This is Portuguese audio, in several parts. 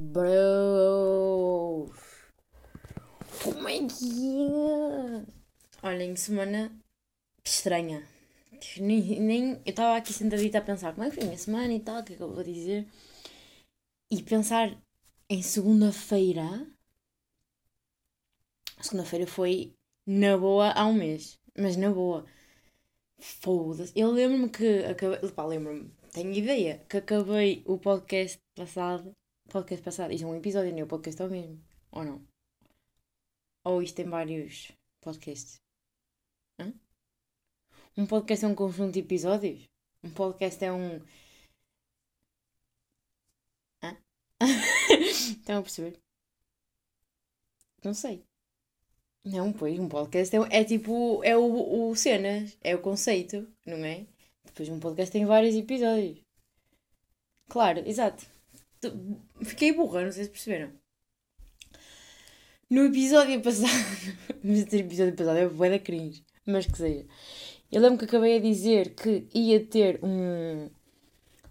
Bros! Como é que é? Olhem, semana estranha. Nem, nem eu estava aqui sentadita a pensar como é que foi a minha semana e tal, o que é que eu vou dizer. E pensar em segunda-feira. Segunda-feira foi na boa há um mês. Mas na boa. Foda-se. Eu lembro-me que acabei. Pá, lembro-me. Tenho ideia que acabei o podcast passado. Podcast passado. Isto é um episódio, nem o podcast é o mesmo. Ou não? Ou isto tem vários podcasts? Hã? Um podcast é um conjunto de episódios? Um podcast é um. Hã? Estão a perceber? Não sei. Não, pois, um podcast é, é tipo. É o, o cenas, é o conceito, não é? Depois um podcast tem vários episódios. Claro, exato. Fiquei burra, não sei se perceberam. No episódio passado. Mas esse episódio passado é bué da cringe. Mas que seja. Eu lembro que acabei a dizer que ia ter um.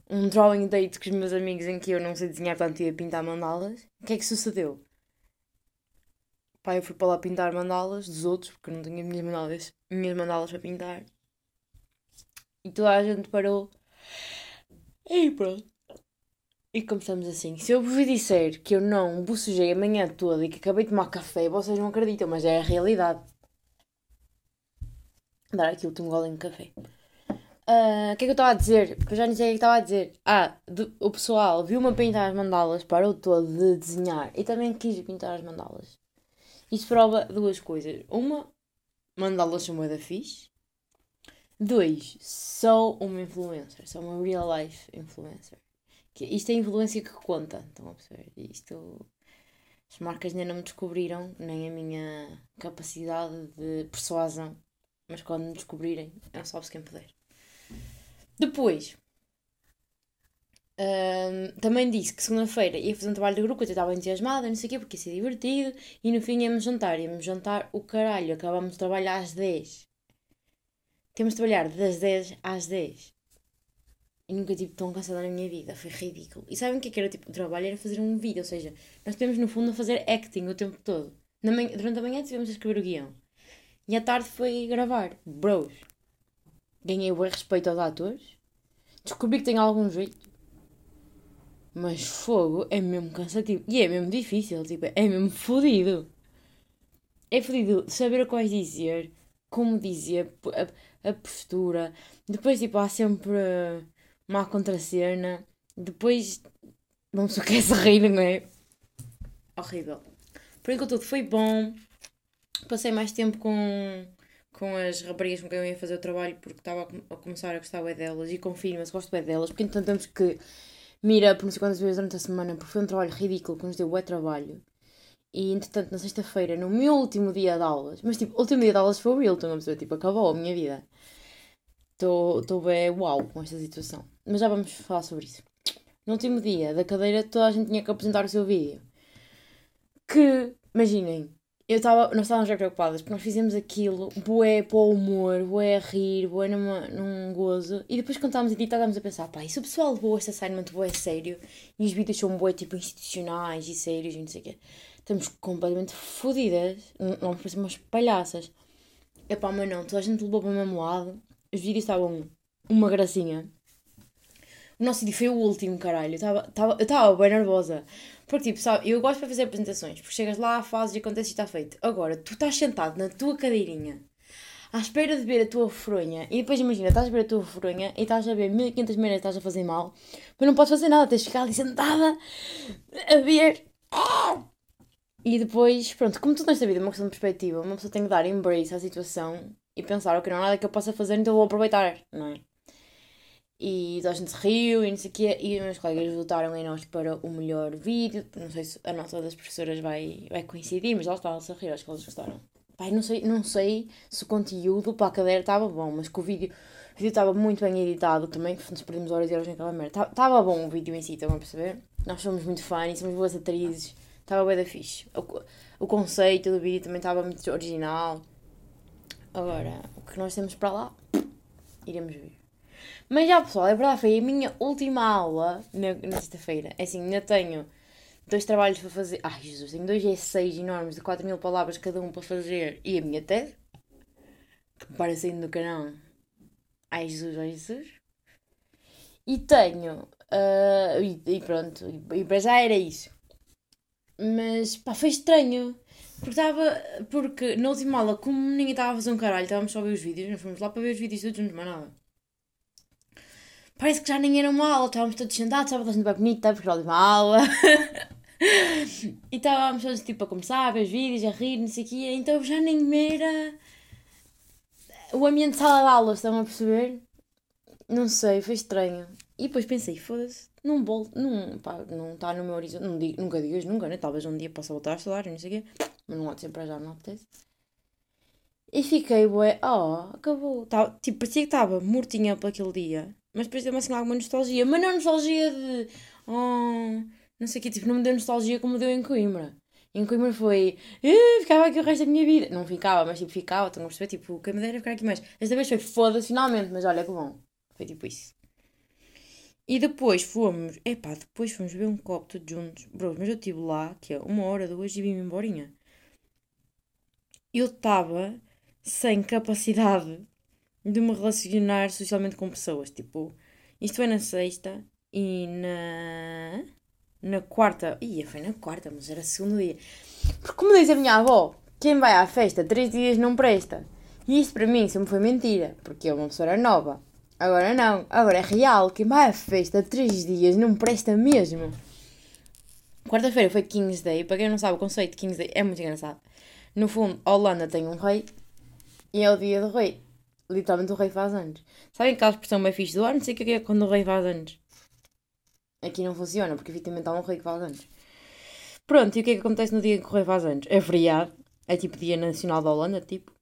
Um drawing date com os meus amigos em que eu não sei desenhar, portanto ia pintar mandalas. O que é que sucedeu? Pá, eu fui para lá pintar mandalas dos outros, porque não tinha minhas mandalas, minhas mandalas para pintar. E toda a gente parou. E pronto. E começamos assim. Se eu vos disser que eu não bocejei a manhã toda e que acabei de tomar café, vocês não acreditam, mas é a realidade. Dar aqui o último golinho de café. Ah, o que é que eu estava a dizer? Eu já nem sei o que estava a dizer. Ah, de, o pessoal viu-me pintar as mandalas, parou todo de desenhar e também quis pintar as mandalas. Isso prova duas coisas. Uma, mandalas são da fixe. Dois, sou uma influencer. Sou uma real life influencer. Que isto é a influência que conta. Estão a perceber? Isto. As marcas ainda não me descobriram, nem a minha capacidade de persuasão. Mas quando me descobrirem, é só quem puder. Depois, um, também disse que segunda-feira ia fazer um trabalho de grupo, eu estava entusiasmada, não sei o quê, porque ia ser divertido. E no fim íamos jantar, íamos jantar o caralho. Acabámos de trabalhar às 10. Temos de trabalhar das 10 às 10. E nunca tive tão cansada na minha vida, foi ridículo. E sabem o que, é que era tipo, o trabalho? Era fazer um vídeo, ou seja, nós temos no fundo a fazer acting o tempo todo. Manhã, durante a manhã tivemos a escrever o guião. E à tarde foi gravar. Bros. Ganhei o respeito aos atores. Descobri que tenho algum jeito. Mas fogo é mesmo cansativo. E é mesmo difícil, tipo, é mesmo fodido. É fodido saber quais dizer, como dizer, a, a postura. Depois, tipo, há sempre uma contracena. Depois, não se quer se rir, não é? Horrível. Por enquanto tudo foi bom. Passei mais tempo com, com as raparigas com quem eu ia fazer o trabalho porque estava a, começar a gostar bem delas e confirma-se, gosto bem delas, porque então temos que mira por não sei quantas vezes durante a semana porque foi um trabalho ridículo que nos deu bom trabalho. E entretanto, na sexta-feira, no meu último dia de aulas, mas tipo, o último dia de aulas foi o estão a perceber? Tipo, acabou a minha vida. Estou bem uau com esta situação. Mas já vamos falar sobre isso. No último dia da cadeira, toda a gente tinha que apresentar o seu vídeo. Que, imaginem, eu tava, nós estávamos bem preocupadas porque nós fizemos aquilo, bué para o humor, bué a rir, bué numa, num gozo. E depois quando estávamos a estávamos a pensar, pá, e se o pessoal levou este assignment bué sério e os vídeos são bué tipo institucionais e sérios e não sei o quê, estamos completamente fodidas, não parecer umas palhaças. É pá, mas não, toda a gente levou para o mesmo lado, os vídeos estavam uma gracinha. Nosso vídeo foi o último, caralho. Eu estava bem nervosa. Porque, tipo, sabe, eu gosto de fazer apresentações, porque chegas lá, fazes e acontece e está feito. Agora, tu estás sentado na tua cadeirinha, à espera de ver a tua fronha, e depois imagina, estás a ver a tua fronha e estás a ver 1500 maneiras estás a fazer mal, mas não podes fazer nada, tens de ficar ali sentada a ver. E depois, pronto, como tudo nesta vida é uma questão de perspectiva, uma pessoa tem que dar embrace à situação e pensar, ok, não há nada que eu possa fazer, então vou aproveitar, não é? E toda a gente se riu e não sei o quê. E os meus colegas votaram em nós para o melhor vídeo. Não sei se a nota das professoras vai, vai coincidir, mas elas estavam a rir, acho que elas gostaram. Pai, não sei, não sei se o conteúdo para a cadeira estava bom, mas que o vídeo, o vídeo estava muito bem editado também, que nos perdemos horas e horas naquela merda. Estava bom o vídeo em si, estão a perceber? Nós somos muito fãs, somos boas atrizes, estava bem da fixe. O, o conceito do vídeo também estava muito original. Agora, o que nós temos para lá, iremos ver. Mas já pessoal, é verdade, foi a minha última aula na, sexta-feira. É assim, ainda tenho dois trabalhos para fazer. Ai Jesus, tenho dois essays enormes de 4 mil palavras cada um para fazer e a minha tese. Que me parece do canal. Ai Jesus, ai Jesus. E tenho. Uh, e, e, pronto, e, e para já era isso. Mas pá, foi estranho. Porque estava. Porque na última aula, como ninguém estava a fazer um caralho, estávamos só a ver os vídeos, nós fomos lá para ver os vídeos todos juntos, mais nada. Parece que já nem era uma aula, estávamos todos sentados, estava toda a gente bem bonita, porque era uma aula. e estávamos todos tipo a começar a ver os vídeos, a rir, não sei o quê, então já nem era o ambiente de sala de aula, estão a perceber? Não sei, foi estranho. E depois pensei, foda-se, não volto, não, pá, não está no meu horizonte, não digo, nunca digas nunca, né? Talvez um dia possa voltar a estudar, não sei o quê, mas não há de ser para já, não apetece. E fiquei, ué, oh, acabou. Tá, tipo, parecia que estava mortinha para aquele dia, mas depois deu-me assim alguma nostalgia, mas não nostalgia de, oh, não sei o quê, tipo, não me deu nostalgia como deu em Coimbra. Em Coimbra foi, eh, ficava aqui o resto da minha vida. Não ficava, mas tipo, ficava, estão a perceber? Tipo, quem me dera ficar aqui mais. Esta vez foi foda-se finalmente, mas olha que bom. Foi tipo isso. E depois fomos, epá, depois fomos ver um copo todos juntos. Bro, mas eu estive lá, que é uma hora, duas e vim-me embora. Eu estava sem capacidade de me relacionar socialmente com pessoas. Tipo, isto foi na sexta e na. Na quarta. Ia, foi na quarta, mas era segundo dia. Porque, como diz a minha avó, quem vai à festa três dias não presta. E isto para mim sempre foi mentira, porque eu uma pessoa era nova. Agora não, agora é real. Quem vai à festa três dias não presta mesmo. Quarta-feira foi King's Day. Para quem não sabe, o conceito de King's Day é muito engraçado. No fundo, a Holanda tem um rei e é o dia do rei. Literalmente o rei faz anos. Sabem aquela expressão bem fixe do ar? Não sei o que é quando o rei faz anos. Aqui não funciona, porque efetivamente há um rei que faz anos. Pronto, e o que é que acontece no dia em que o rei faz anos? É feriado. É tipo dia nacional da Holanda, tipo.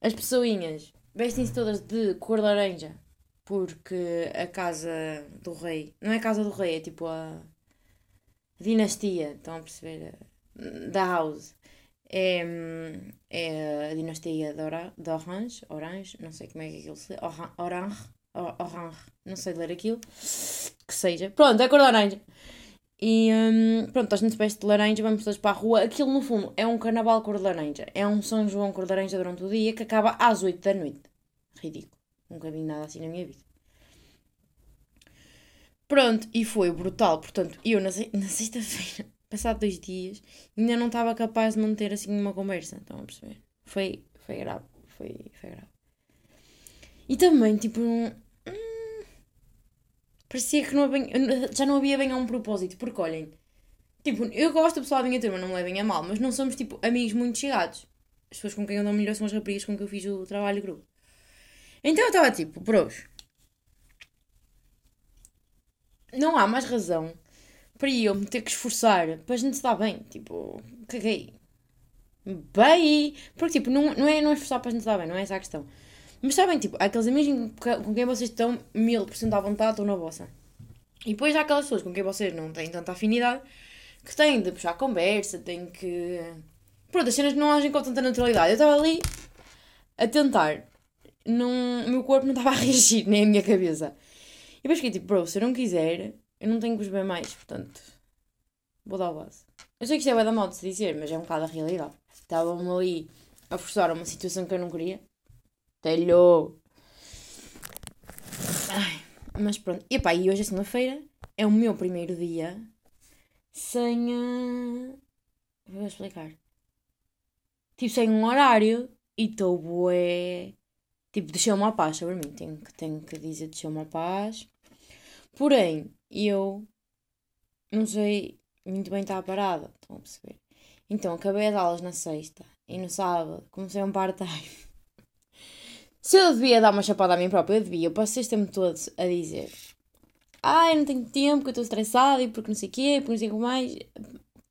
As pessoinhas vestem-se todas de cor laranja porque a casa do rei, não é a casa do rei, é tipo a dinastia, estão a perceber? Da House. É, é a dinastia de Orange, Orange, não sei como é que aquilo se Orange, Orange, não sei ler aquilo, que seja. Pronto, é cor de laranja. E um, pronto, a gente veste de laranja, vamos todos para a rua. Aquilo no fundo é um carnaval cor de laranja. É um São João cor de laranja durante o dia que acaba às 8 da noite. Ridículo. Nunca vi nada assim na minha vida. Pronto, e foi brutal. Portanto, eu na, na sexta-feira, passado dois dias, ainda não estava capaz de manter assim uma conversa. Estão a perceber? Foi, foi grave. Foi, foi grave. E também, tipo, hum, parecia que não havia, já não havia bem a um propósito. Porque olhem, tipo, eu gosto do pessoal da minha turma, não me levem a mal, mas não somos, tipo, amigos muito chegados. As pessoas com quem eu dou melhor são as raparigas com quem eu fiz o trabalho de grupo. Então eu estava tipo, bros, não há mais razão para eu me ter que esforçar a gente se dar bem. Tipo, caguei. Bem! Porque, tipo, não, não, é, não é esforçar para a gente se dar bem, não é essa a questão. Mas sabem, tipo, há aqueles amigos com quem vocês estão mil por cento à vontade, estão na vossa. E depois há aquelas pessoas com quem vocês não têm tanta afinidade que têm de puxar conversa, têm que. Pronto, as cenas não agem com tanta naturalidade. Eu estava ali a tentar. Não, o meu corpo não estava a reagir, nem a minha cabeça. E depois fiquei tipo, bro, se eu não quiser, eu não tenho que os ver mais, portanto, vou dar o base. Eu sei que isto é da mal de se dizer, mas é um bocado a realidade. Estavam-me ali a forçar uma situação que eu não queria. Telho! Ai, mas pronto. E pá, e hoje é segunda-feira, é o meu primeiro dia sem. Uh... Vou explicar. Tipo, sem um horário e estou bué. Tipo, deixou-me a paz sobre mim. Tenho que, tenho que dizer deixou-me a paz. Porém, eu não sei muito bem estar parada, estão a perceber? Então, acabei as aulas na sexta e no sábado comecei um part-time. Se eu devia dar uma chapada a mim própria, eu devia. Eu passo este todo a dizer ai, não tenho tempo, que eu estou estressada e porque não sei o quê, porque não sei o que mais.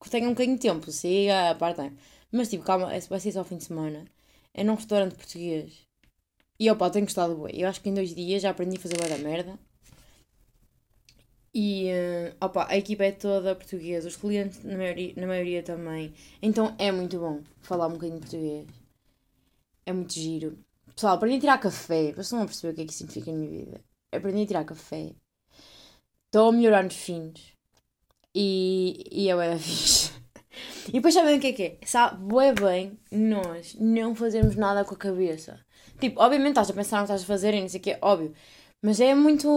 Tenho um bocadinho de tempo, siga a part-time. Mas tipo, calma, vai ser só ao fim de semana. É num restaurante português. E opa, tenho gostado bem. Eu acho que em dois dias já aprendi a fazer boa da merda. E uh, opa, a equipa é toda portuguesa, os clientes na maioria, na maioria também. Então é muito bom falar um bocadinho português. É muito giro. Pessoal, aprendi a tirar café. Vocês não perceber o que é que significa na minha vida. Aprendi a tirar café. Estou a melhorar nos fins. E, e é bué fixe. E depois sabem o que é que é? Sabe, bué bem nós não fazermos nada com a cabeça. Tipo, obviamente estás a pensar no que estás a fazer e não sei o que é, óbvio. Mas é muito.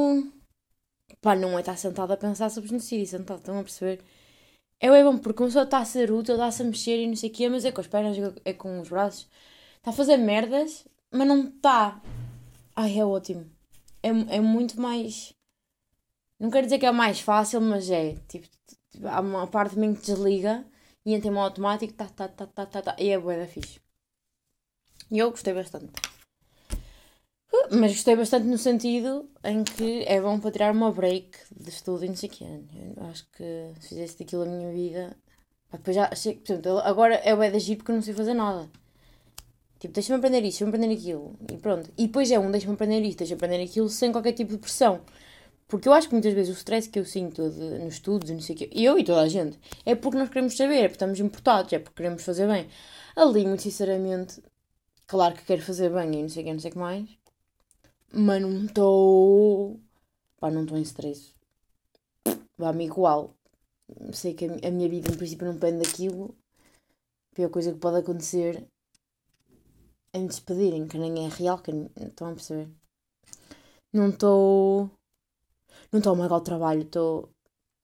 Pá, não é estar sentado a pensar sobre genocídio, sentado, estão a perceber? É bem bom, porque uma pessoa está a ser útil, está-se a mexer e não sei o que, mas é com as pernas, é com os braços. Está a fazer merdas, mas não está. Ai, é ótimo. É, é muito mais. Não quero dizer que é mais fácil, mas é. Tipo, há uma parte de mim que desliga e entra em modo automático, tá, tá, tá, tá, tá, tá, e é boa da fixe. E eu gostei bastante. Mas gostei bastante no sentido em que é bom para tirar uma break de estudo e não sei o quê. Eu acho que se fizesse daquilo a minha vida. Depois já, portanto, agora é o é de agir porque eu não sei fazer nada. Tipo, deixa-me aprender isto, deixa-me aprender aquilo. E pronto. E depois é um, deixa-me aprender isto, deixa-me aprender aquilo sem qualquer tipo de pressão. Porque eu acho que muitas vezes o stress que eu sinto de, nos estudos e não sei o quê, eu e toda a gente, é porque nós queremos saber, é porque estamos importados, é porque queremos fazer bem. Ali, muito sinceramente, claro que quero fazer bem e não sei o não sei o que mais, mas não estou. pá, não estou em stress. Vá-me igual. Sei que a minha vida, em princípio, não depende daquilo. A pior coisa que pode acontecer a me despedirem, que nem é real, que estão a perceber? Não estou. Não estou a magar o trabalho, estou.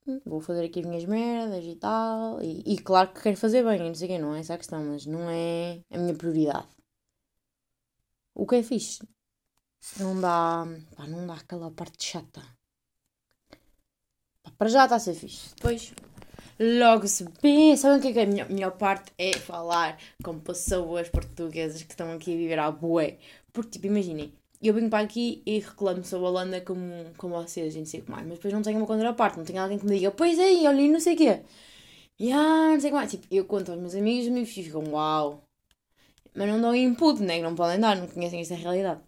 Hum, vou fazer aqui as minhas merdas e tal. E, e claro que quero fazer bem, não sei quê, não é essa a questão, mas não é a minha prioridade. O que é fixe? Não dá. Pá, não dá aquela parte chata. Pá, para já está a ser fixe. Depois logo se vê. Sabem o que é, que é a minha, melhor parte? É falar com pessoas portuguesas que estão aqui a viver à bué. Porque, tipo, imaginem, eu venho para aqui e reclamo sobre a Holanda como, como vocês e não sei o que mais, mas depois não tenho uma contraparte, não tenho alguém que me diga, pois é, olha, não sei o quê. E ah, não sei o que mais. Tipo, eu conto aos meus amigos e meus ficam, uau. Mas não dão input, né? Não podem dar, não conhecem essa realidade.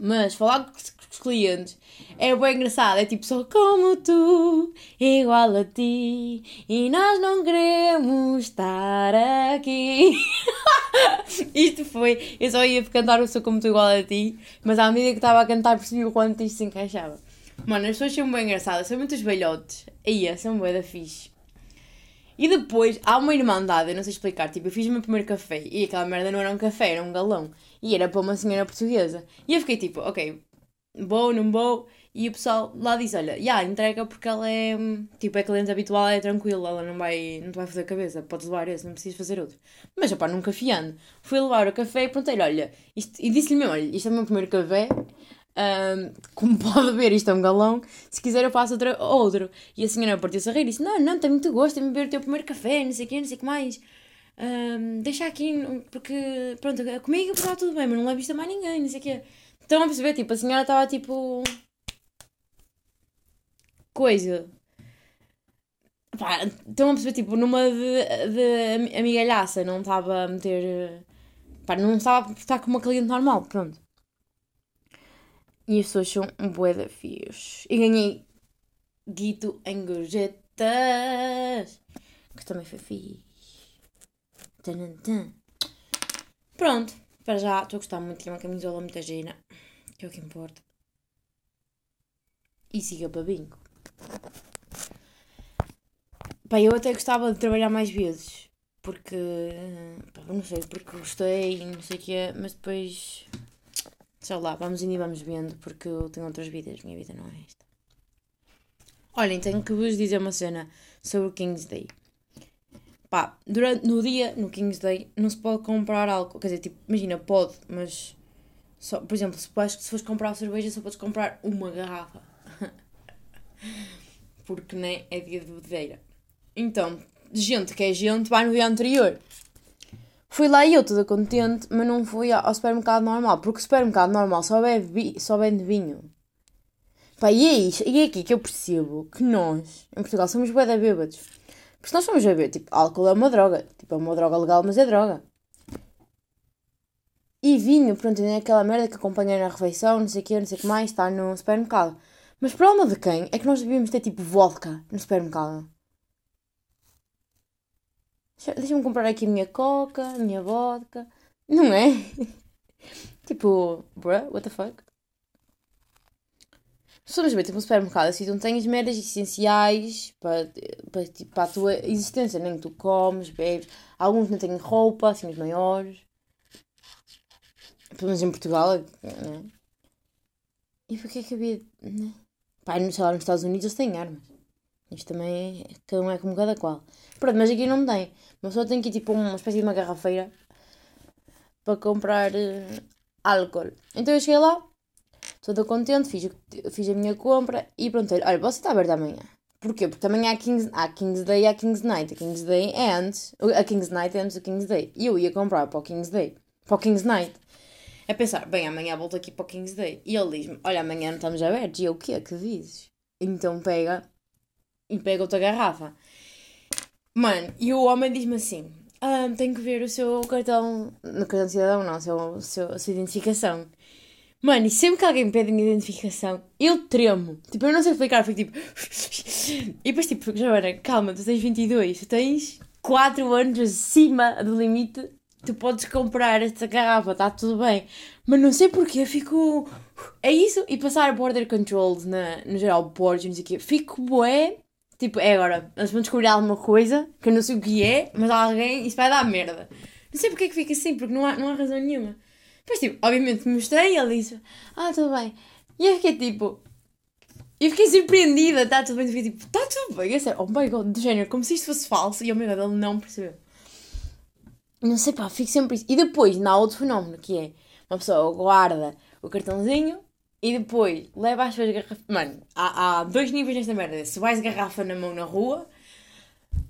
Mas falar com os clientes é bem engraçado. É tipo, sou como tu, igual a ti, e nós não queremos estar aqui. isto foi. Eu só ia cantar o Sou como tu, igual a ti, mas à medida que estava a cantar percebi o quanto isto se encaixava. Mano, as pessoas são bem engraçadas, são muitos velhotes. Aí, são bem da fixe. E depois há uma irmandade, eu não sei explicar. Tipo, eu fiz o meu primeiro café e aquela merda não era um café, era um galão. E era para uma senhora portuguesa. E eu fiquei tipo, ok, vou, não vou. E o pessoal lá diz: Olha, já, yeah, entrega porque ela é tipo, é cliente habitual, é tranquila, ela não vai, não te vai fazer cabeça, podes levar esse, não precisas fazer outro. Mas opá, nunca fiando. Fui levar o café e perguntei-lhe: Olha, isto, e disse-lhe mesmo: Olha, isto é o meu primeiro café, um, como pode ver, isto é um galão. Se quiser, eu faço outro. outro. E a senhora partiu-se a rir e disse: Não, não, tem muito gosto em beber o teu primeiro café, não sei o que, não sei o que mais. Um, deixa aqui, porque pronto, comigo está tudo bem, mas não levo isto a mais ninguém, não sei o que. Estão a perceber? Tipo, a senhora estava tipo. Coisa. Pá, estão a perceber? Tipo, numa de, de amigalhaça, não estava a meter. Pá, não estava a estar com uma cliente normal, pronto. E as pessoas são um bué de fios. E ganhei guito em gorjetas. Que também foi fixe. Pronto. Para já, estou a gostar muito. Tem uma camisola muito gira. Que é o que importa. E siga para bingo. Pá, eu até gostava de trabalhar mais vezes. Porque. Pá, não sei, porque gostei e não sei o que é. Mas depois sei lá, vamos indo e vamos vendo, porque eu tenho outras vidas, minha vida não é esta. Olhem, tenho que vos dizer uma cena sobre o King's Day. Pá, durante, no dia, no King's Day, não se pode comprar álcool. Quer dizer, tipo, imagina, pode, mas. Só, por exemplo, se, se fores comprar cerveja, só podes comprar uma garrafa. Porque, né, é dia de bebedeira. Então, gente que é gente, vai no dia anterior. Fui lá e eu toda contente, mas não fui ao supermercado normal, porque o supermercado normal só bebe, só vende vinho. Pá, e é, isso, e é aqui que eu percebo que nós, em Portugal, somos bué bêbados. Porque nós somos a tipo, álcool é uma droga. Tipo, é uma droga legal, mas é droga. E vinho, pronto, é aquela merda que acompanha na refeição, não sei o que, não sei o que mais, está no supermercado. Mas para alma de quem é que nós devíamos ter, tipo, vodka no supermercado? Deixa-me comprar aqui a minha coca, a minha vodka. Não é? tipo, bruh, what the fuck? Somos bem, tipo um supermercado, assim, onde tens merdas essenciais para, para, tipo, para a tua existência, nem tu comes, bebes. Alguns não têm roupa, assim, os maiores. Pelo menos em Portugal, né? E porquê é que havia. Né? Pá, sei lá, nos Estados Unidos eles têm armas. Isto também é, cada um é como cada qual. Pronto, mas aqui não tem. Uma pessoa tem que ir tipo uma espécie de uma garrafeira para comprar uh, álcool. Então eu cheguei lá, toda contente, fiz, fiz a minha compra e pronto, olha, você está aberto amanhã. Porquê? Porque também há King's, há King's Day e há King's Night. A King's Day é antes, a King's Night é antes do King's Day. E eu ia comprar para o King's Day, para o King's Night. É pensar, bem, amanhã volto aqui para o King's Day. E ele diz-me, olha, amanhã não estamos abertos. E eu, o quê? Que dizes? Então pega e pega outra garrafa. Mano, e o homem diz-me assim, ah, tenho que ver o seu cartão, no cartão de cidadão não, seu, seu, a sua identificação. Mano, e sempre que alguém me pede a minha identificação, eu tremo. Tipo, eu não sei explicar, fico tipo... e depois tipo, Joana, calma, tu tens 22, tu tens 4 anos acima do limite tu podes comprar esta garrafa, está tudo bem. Mas não sei porquê, eu fico. É isso? E passar border controls na, no geral, boards, não sei o quê. Fico bué. Tipo, é agora, eles vão descobrir alguma coisa que eu não sei o que é, mas alguém, isso vai dar merda. Não sei porque é que fica assim, porque não há, não há razão nenhuma. Depois, tipo, obviamente mostrei e ele disse, ah, tudo bem. E eu fiquei tipo, eu fiquei surpreendida, está tudo bem, fiquei tipo, está tudo bem, é sério, oh my god, do género, como se isto fosse falso, e oh my god, ele não percebeu. Não sei, pá, fico sempre isso. E depois, na outro fenómeno, que é uma pessoa guarda o cartãozinho e depois leva as suas garrafas. Mano, há, há dois níveis nesta merda. Se vais garrafa na mão na rua,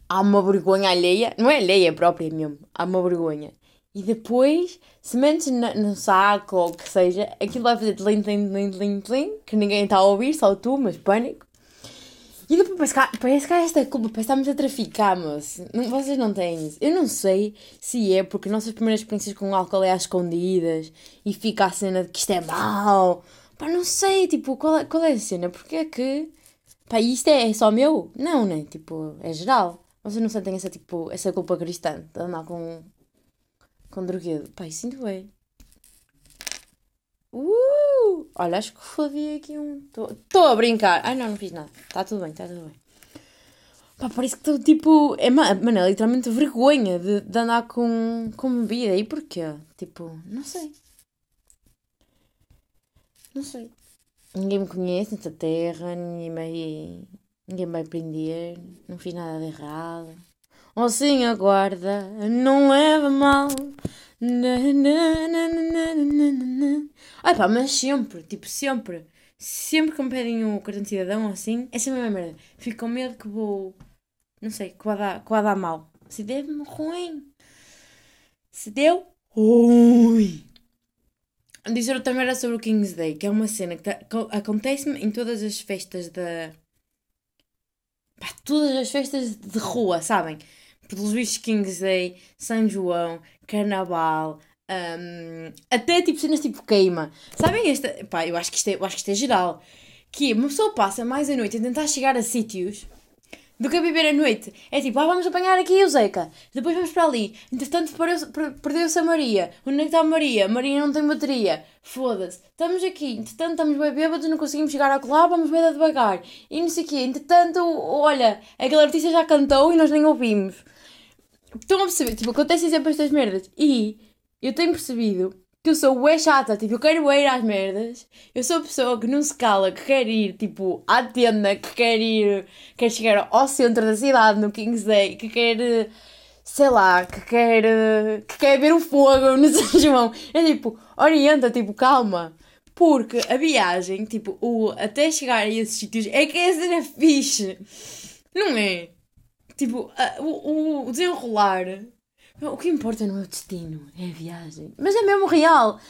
há uma vergonha alheia. Não é alheia, é própria mesmo. Há uma vergonha. E depois, se metes no saco ou o que seja, aquilo vai fazer tlim, tlim, tlim, tlim, tlim, que ninguém está a ouvir, só tu, mas pânico. E depois parece que, parece que há esta culpa, parece que estamos a traficar, mas vocês não têm isso. Eu não sei se é porque nossas primeiras experiências com álcool é às escondidas e fica a cena de que isto é mau. Pá, não sei, tipo, qual é, qual é a cena? Porque é que. Pá, isto é, é só meu? Não, né? Tipo, é geral. Vocês não sentem essa, tipo, essa culpa cristã de andar com. com droguedo? Pá, isso sinto bem. Uh! Olha, acho que fodi aqui um. Estou a brincar. Ai não, não fiz nada. Está tudo bem, está tudo bem. Pá, parece que estou tipo. É, mano, é literalmente vergonha de, de andar com, com bebida. E porquê? Tipo, não sei. Não sei. Ninguém me conhece nesta terra, ninguém vai. Ninguém vai prender. Não fiz nada de errado. Ou sim, aguarda, não leva mal. Ai pá, mas sempre, tipo, sempre. Sempre que me pedem o cartão de cidadão assim, é sempre a mesma merda. Fico com medo que vou. Não sei, que vai dar, que vai dar mal. Se deu-me ruim. Se deu ruim. Dizer outra merda sobre o King's Day, que é uma cena que, tá, que acontece-me em todas as festas da. Pá, todas as festas de rua, sabem? pelos vistos King's Day, São João, Carnaval, um, até tipo cenas tipo queima. Sabem esta? Pá, eu acho que isto é, eu acho que isto é geral. Que uma pessoa passa mais a noite a tentar chegar a sítios do que a viver a noite. É tipo, ah, vamos apanhar aqui o Zeca, depois vamos para ali. Entretanto, perdeu-se a Maria. Onde é que está a Maria? Maria não tem bateria. Foda-se. Estamos aqui, entretanto, estamos bem bêbados, não conseguimos chegar a colar, vamos bem devagar. E não sei o quê. Entretanto, olha, aquele artista já cantou e nós nem ouvimos. Estão a perceber? Tipo, acontecem sempre estas merdas. E eu tenho percebido que eu sou ué chata, tipo, eu quero ir às merdas. Eu sou a pessoa que não se cala, que quer ir, tipo, à tenda, que quer ir, quer chegar ao centro da cidade, no King's Day, que quer, sei lá, que quer, que quer ver o fogo no São João. É tipo, orienta, tipo, calma. Porque a viagem, tipo, o, até chegar a esses sítios, é que essa era fixe. Não é? Tipo, o, o desenrolar. O que importa no meu destino é a viagem. Mas é mesmo real.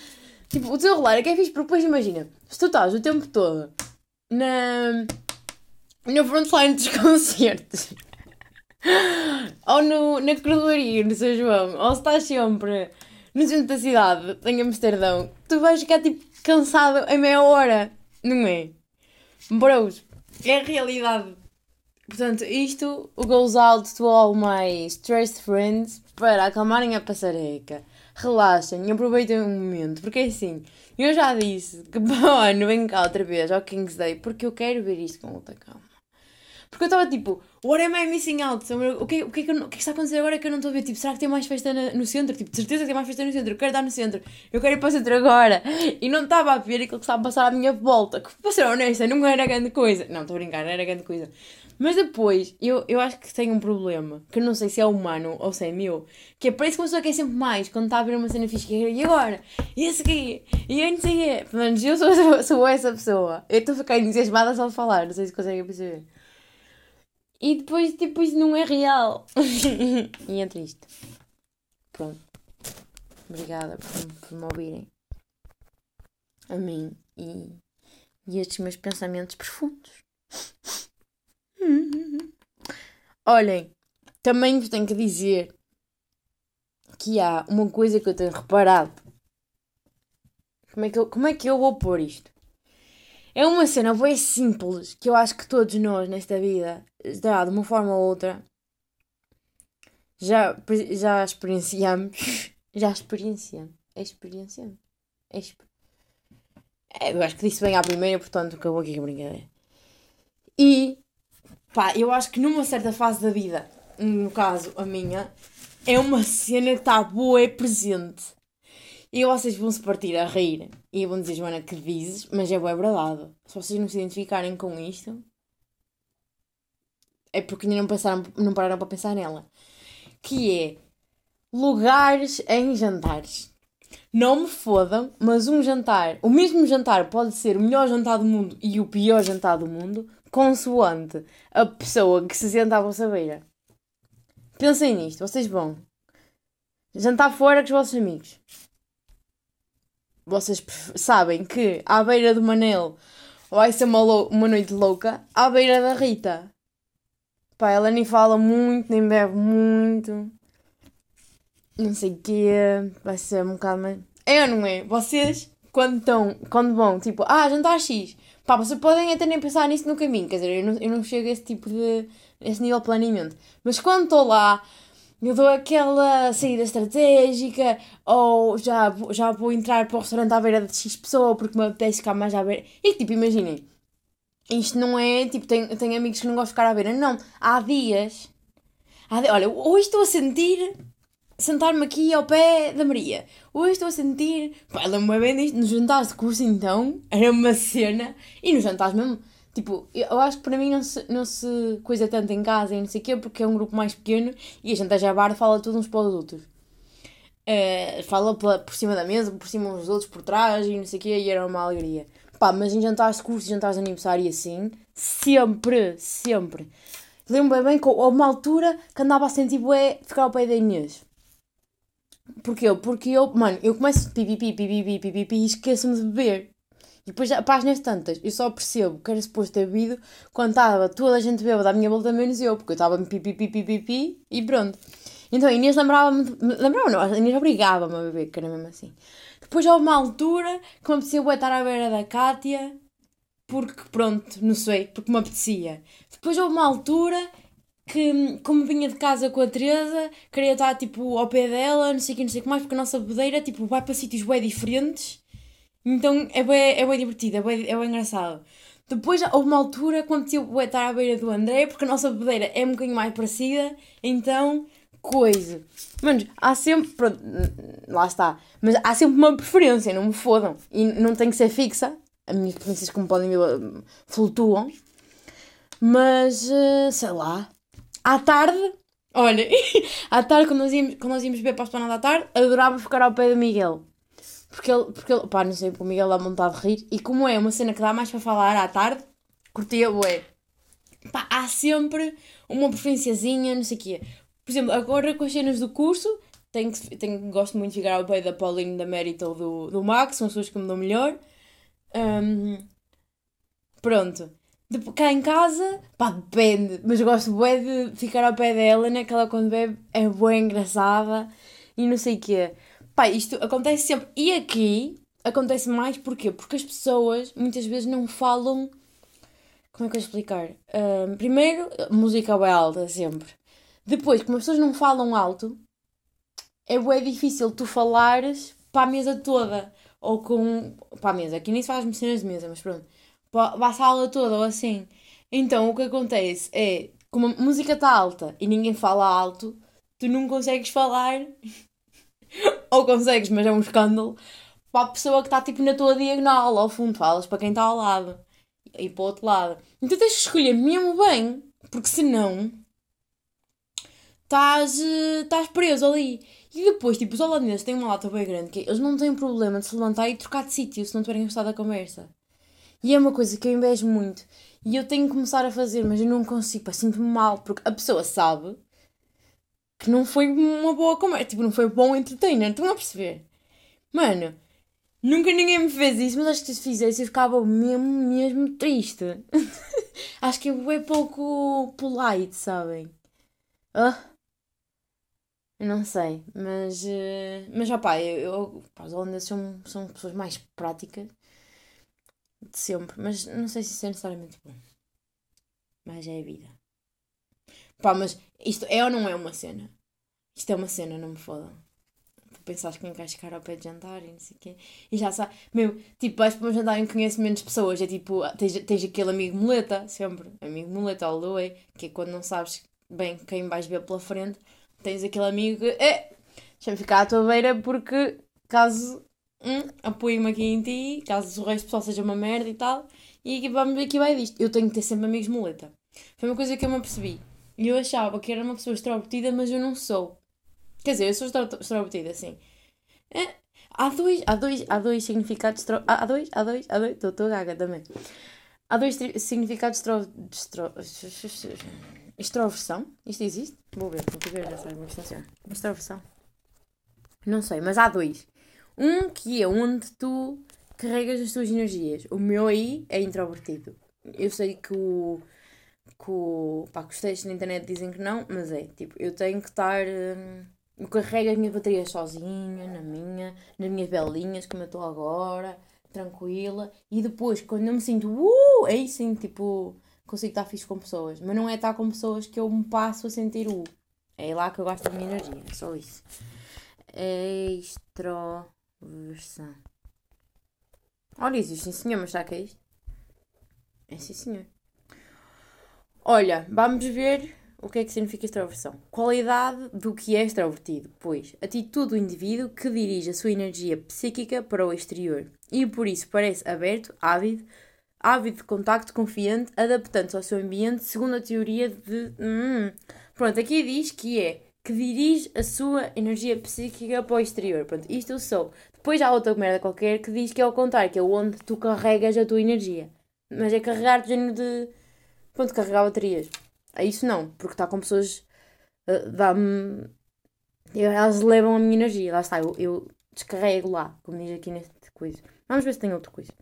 Tipo, o desenrolar é que é fixe, porque depois imagina, se tu estás o tempo todo na. no frontline dos concertos. ou no, na corredoria no São João, ou se estás sempre no centro da cidade, em Amsterdão, tu vais ficar tipo cansado em meia hora, não é? Bros, é a realidade Portanto, isto o goes out to all my stressed friends para acalmarem a passareca. relaxem e aproveitem o momento, porque é assim, eu já disse que para o ano venho cá outra vez ao King's Day porque eu quero ver isto com outra calma. Porque eu estava tipo, what am I missing out? O que, o, que é que, o que, é que está a acontecer agora que eu não estou a ver? Tipo, será que tem mais festa no centro? Tipo, de certeza que tem mais festa no centro. Eu quero estar no centro. Eu quero ir para o centro agora. E não estava a ver aquilo que estava a passar à minha volta. Que, para ser honesta, não era grande coisa. Não, estou a brincar, não era grande coisa. Mas depois, eu, eu acho que tenho um problema, que não sei se é humano ou se é meu, que é parece que uma pessoa quer sempre mais quando está a ver uma cena fixe. E agora? E esse aqui? E eu não sei quê. Pelo menos eu sou, sou essa pessoa. Eu estou a ficar entusiasmada só de falar, não sei se conseguem perceber. E depois, tipo, isso não é real. e é triste. Pronto. Obrigada por, por me ouvirem. A mim e, e estes meus pensamentos profundos. Olhem, também vos tenho que dizer que há uma coisa que eu tenho reparado. Como é que eu, como é que eu vou pôr isto? É uma cena bem simples que eu acho que todos nós nesta vida, de uma forma ou outra, já, já experienciamos. Já experienciamos. É experienciamos. É, eu acho que disse bem à primeira, portanto acabou aqui a brincadeira. E pá, eu acho que numa certa fase da vida, no caso a minha, é uma cena que está boa e presente. E vocês vão se partir a rir e vão dizer, Joana, que dizes, mas é bem verdade. Se vocês não se identificarem com isto, é porque ainda não, pensaram, não pararam para pensar nela. Que é lugares em jantares. Não me fodam, mas um jantar, o mesmo jantar pode ser o melhor jantar do mundo e o pior jantar do mundo, consoante a pessoa que se senta à vossa beira. Pensem nisto, vocês vão jantar fora com os vossos amigos vocês sabem que à beira do Manel vai ser uma, uma noite louca, à beira da Rita. Pá, ela nem fala muito, nem bebe muito. Não sei o quê. Vai ser um bocado mais. É ou não é? Vocês, quando estão, quando vão, tipo, ah, jantar X. Pá, vocês podem até nem pensar nisso no caminho. Quer dizer, eu não, eu não chego a esse tipo de. esse nível de planeamento. Mas quando estou lá, eu dou aquela saída estratégica, ou já, já vou entrar para o restaurante à beira de X pessoa porque me apetece ficar mais à beira. E tipo, imaginem, isto não é tipo, tenho, tenho amigos que não gostam de ficar à beira, não. Há dias, há olha, hoje estou a sentir sentar-me aqui ao pé da Maria. Hoje estou a sentir. Pá, ela me bem disto. Nos jantares de curso, então, era uma cena. E nos jantares mesmo Tipo, eu acho que para mim não se, não se coisa tanto em casa e não sei o quê, porque é um grupo mais pequeno e a gente a jabar fala tudo uns para os outros. Uh, fala pela, por cima da mesa, por cima uns dos outros, por trás e não sei o quê, e era uma alegria. Pá, mas em jantares de curso, jantares de aniversário e assim, sempre, sempre. Lembro bem que a uma altura que andava a sentir bué ficar ao pé da Inês. Porquê? Porque eu, mano, eu começo pipipi, pipipi, pipipi e esqueço-me de beber. E depois, páginas tantas, eu só percebo que era suposto ter bebido quando estava toda a gente bêbada à minha volta, menos eu, porque eu estava pipi, pipi, pipi, e pronto. Então a Inês lembrava-me, lembrava não, a Inês obrigava-me a beber, que era mesmo assim. Depois houve uma altura que me apetecia estar à beira da Cátia, porque pronto, não sei, porque me apetecia. Depois houve uma altura que, como vinha de casa com a Teresa, queria estar tipo ao pé dela, não sei o que, não sei o que mais, porque a nossa bebedeira tipo, vai para sítios bem diferentes então é bem, é bem divertido, é bem, é bem engraçado. Depois houve uma altura quando eu estar à beira do André, porque a nossa bebedeira é um bocadinho mais parecida, então coisa. Mano, há sempre. Pronto, lá está. Mas há sempre uma preferência, não me fodam. E não tem que ser fixa. As minhas preferências, como podem ver, flutuam. Mas, eh, sei lá. À tarde, olha, à tarde, quando nós íamos, quando nós íamos beber para a esplanada à tarde, adorava ficar ao pé do Miguel. Porque ele, porque ele, pá, não sei, o Miguel dá vontade de rir. E como é uma cena que dá mais para falar à tarde, curtia bué. Pá, há sempre uma preferenciazinha, não sei o quê. Por exemplo, agora com as cenas do curso, tenho, tenho, gosto muito de ficar ao pé da Pauline, da Mérito ou do, do Max, são as pessoas que me dão melhor. Um, pronto. Cá em casa, pá, depende, mas gosto bué de ficar ao pé dela, né? Que ela quando bebe é bué engraçada e não sei o quê. Pá, isto acontece sempre. E aqui acontece mais porquê? Porque as pessoas muitas vezes não falam. Como é que eu vou explicar? Uh, primeiro, música bem alta, sempre. Depois, como as pessoas não falam alto, é bem difícil tu falares para a mesa toda. Ou com. para a mesa, aqui nem se faz cenas de mesa, mas pronto. Para a sala toda ou assim. Então o que acontece é, como a música está alta e ninguém fala alto, tu não consegues falar. ou consegues, mas é um escândalo. Para a pessoa que está tipo na tua diagonal, ao fundo, falas para quem está ao lado e para o outro lado. Então tens de escolher mesmo bem, porque senão estás, eh, estás preso ali. E depois, tipo, os holandeses têm uma lata bem grande que eles não têm problema de se levantar e trocar de sítio se não tiverem gostado da conversa. E é uma coisa que eu invejo muito. E eu tenho que começar a fazer, mas eu não consigo, pá, sinto-me mal, porque a pessoa sabe que não foi uma boa conversa, tipo, não foi bom entertainer, estão a perceber? Mano, nunca ninguém me fez isso, mas acho que se fizesse eu ficava mesmo, mesmo triste. acho que é pouco polite, sabem? Ah. Eu não sei, mas, uh, mas opá, eu, eu, os holandeses são, são pessoas mais práticas de sempre, mas não sei se isso é necessariamente bom. Mas é a vida. Pá, mas isto é ou não é uma cena? Isto é uma cena, não me fodam. Tu pensaste que vais ficar ao pé de jantar e não sei o quê. E já sabe, meu, tipo, vais para um jantar e conheces menos pessoas. É tipo, tens, tens aquele amigo muleta, sempre. Amigo muleta, all the way, que é quando não sabes bem quem vais ver pela frente tens aquele amigo que é, deixa-me ficar à tua beira porque caso hum, apoio-me aqui em ti, caso o resto do pessoal seja uma merda e tal, e aqui, vamos, aqui vai disto. Eu tenho que ter sempre amigos muleta. Foi uma coisa que eu me apercebi. E eu achava que era uma pessoa extrovertida, mas eu não sou. Quer dizer, eu sou extrovertida, sim. É, há dois, há dois, há dois significados. Estro... Há dois, há dois, há dois. Estou gaga também. Há dois significados de estro... Extroversão? Isto existe? Vou ver, vou ver essa funciona. Extroversão. Não sei, mas há dois. Um que é onde tu carregas as tuas energias. O meu aí é introvertido. Eu sei que o. que, o, pá, que os textos na internet dizem que não, mas é. Tipo, eu tenho que estar. Hum, eu carrego as minhas baterias sozinha, na minha, nas minhas belinhas, como eu estou agora, tranquila. E depois, quando eu me sinto. Uh, aí sim, tipo consigo estar fixe com pessoas. Mas não é estar com pessoas que eu me passo a sentir o. É lá que eu gasto a minha energia. É só isso. Extroversão. Olha, existe sim senhor, mas será que é isto? É sim senhor. Olha, vamos ver o que é que significa extroversão. Qualidade do que é extrovertido, pois atitude do indivíduo que dirige a sua energia psíquica para o exterior e por isso parece aberto, ávido, ávido de contacto confiante, adaptando-se ao seu ambiente segundo a teoria de. Hum. Pronto, aqui diz que é que dirige a sua energia psíquica para o exterior. Pronto, isto eu sou. Depois há outra merda qualquer que diz que é ao contrário, que é onde tu carregas a tua energia. Mas é carregar de género de. Pronto, carregar baterias. É isso não, porque está com pessoas. Uh, dá-me. Elas levam a minha energia. Lá está, eu, eu descarrego lá, como diz aqui neste coisa. Vamos ver se tem outra coisa.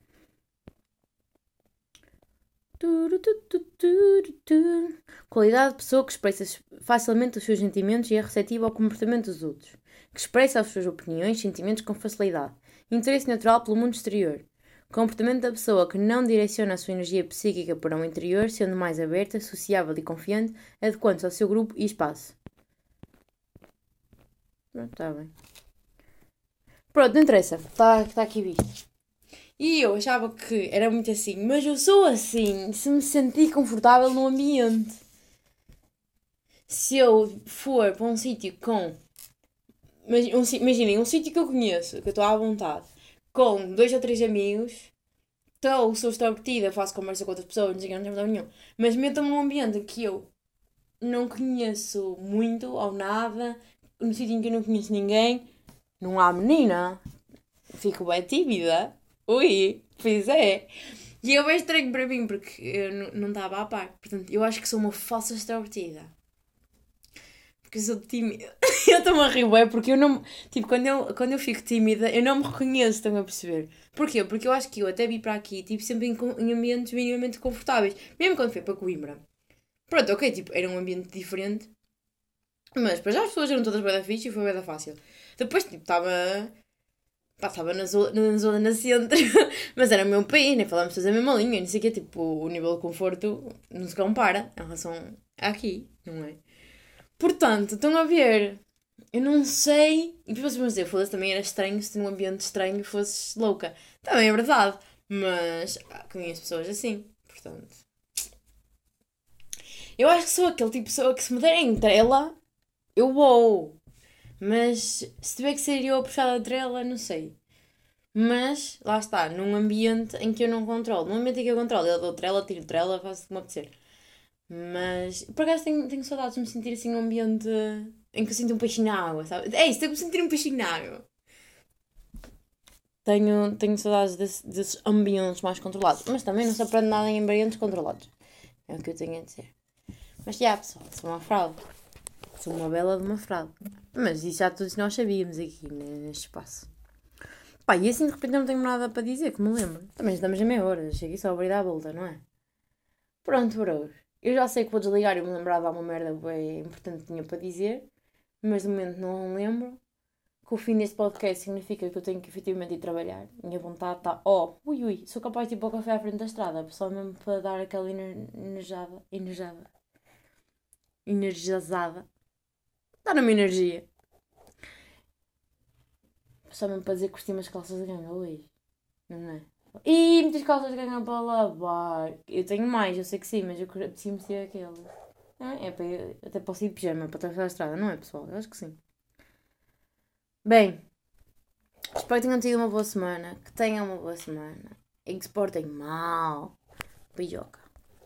Qualidade de pessoa que expressa facilmente os seus sentimentos e é receptiva ao comportamento dos outros. Que expressa as suas opiniões e sentimentos com facilidade. Interesse natural pelo mundo exterior. Comportamento da pessoa que não direciona a sua energia psíquica para o interior, sendo mais aberta, sociável e confiante, adequando-se ao seu grupo e espaço. Pronto, está bem. Pronto, não interessa. Está tá aqui visto. E eu achava que era muito assim, mas eu sou assim se me sentir confortável no ambiente. Se eu for para um sítio com. Imaginem, um sítio que eu conheço, que eu estou à vontade, com dois ou três amigos, estou, sou extrovertida, faço conversa com outras pessoas, não sei não tenho nenhum. Mas metam-me num ambiente que eu não conheço muito ou nada, num sítio em que eu não conheço ninguém, não há menina, fico bem tímida Ui, pois é. E eu bem estranho para mim, porque eu não estava a par. Portanto, eu acho que sou uma falsa extrovertida. Porque eu sou tímida. eu estou-me a rir, é porque eu não. Tipo, quando eu, quando eu fico tímida, eu não me reconheço, estão a perceber? Porquê? Porque eu acho que eu até vim para aqui, tipo, sempre em, em ambientes minimamente confortáveis. Mesmo quando fui para Coimbra. Pronto, ok, tipo, era um ambiente diferente. Mas para já as pessoas eram todas bem da fixe e foi bem da fácil. Depois, tipo, estava Pá, estava na zona, na zona na centro, mas era o meu país, nem falamos todos a mesma língua, não sei o quê, tipo, o nível de conforto não se compara em relação a aqui, não é? Portanto, estão a ver, eu não sei. E depois vocês vão foda-se, também era estranho se num ambiente estranho fosses louca. Também é verdade. Mas ah, conheço pessoas assim, portanto. Eu acho que sou aquele tipo de pessoa que se me derem trela, eu vou. Mas se tiver que ser eu a puxar a trela, não sei. Mas, lá está, num ambiente em que eu não controlo. Num ambiente em que eu controlo, eu dou trela, tiro trela, faço como apetecer. Mas, por acaso, tenho, tenho saudades de me sentir assim num ambiente em que eu sinto um peixinho na água, sabe? É isso, tenho que me sentir um peixinho na água. Tenho, tenho saudades desse, desses ambientes mais controlados. Mas também não se aprende nada em ambientes controlados. É o que eu tenho a dizer. Mas já, pessoal, sou uma fraude. Sou uma bela de uma fraude. Mas isso já todos nós sabíamos aqui neste espaço. Pá, e assim de repente eu não tenho nada para dizer, que me lembro. Também estamos a meia hora, cheguei só a abrir a volta, não é? Pronto, bros. Eu já sei que vou desligar e me lembrar de alguma merda bem importante que tinha para dizer, mas de momento não lembro. Que o fim deste podcast significa que eu tenho que efetivamente ir trabalhar. Minha vontade está. Oh, ui ui, sou capaz de ir para o café à frente da estrada, só mesmo para dar aquela energizada. Energizada. Energizada. Dá-me energia. Só mesmo para dizer que curti umas calças de ganga hoje. Não é? E muitas calças ganga para lavar. Eu tenho mais, eu sei que sim, mas eu preciso ser aquelas. É, é para eu, até posso ir de pijama para atravessar a estrada, não é pessoal? Eu acho que sim. Bem, espero que tenham tido uma boa semana, que tenham uma boa semana e que se portem mal. Beijoca.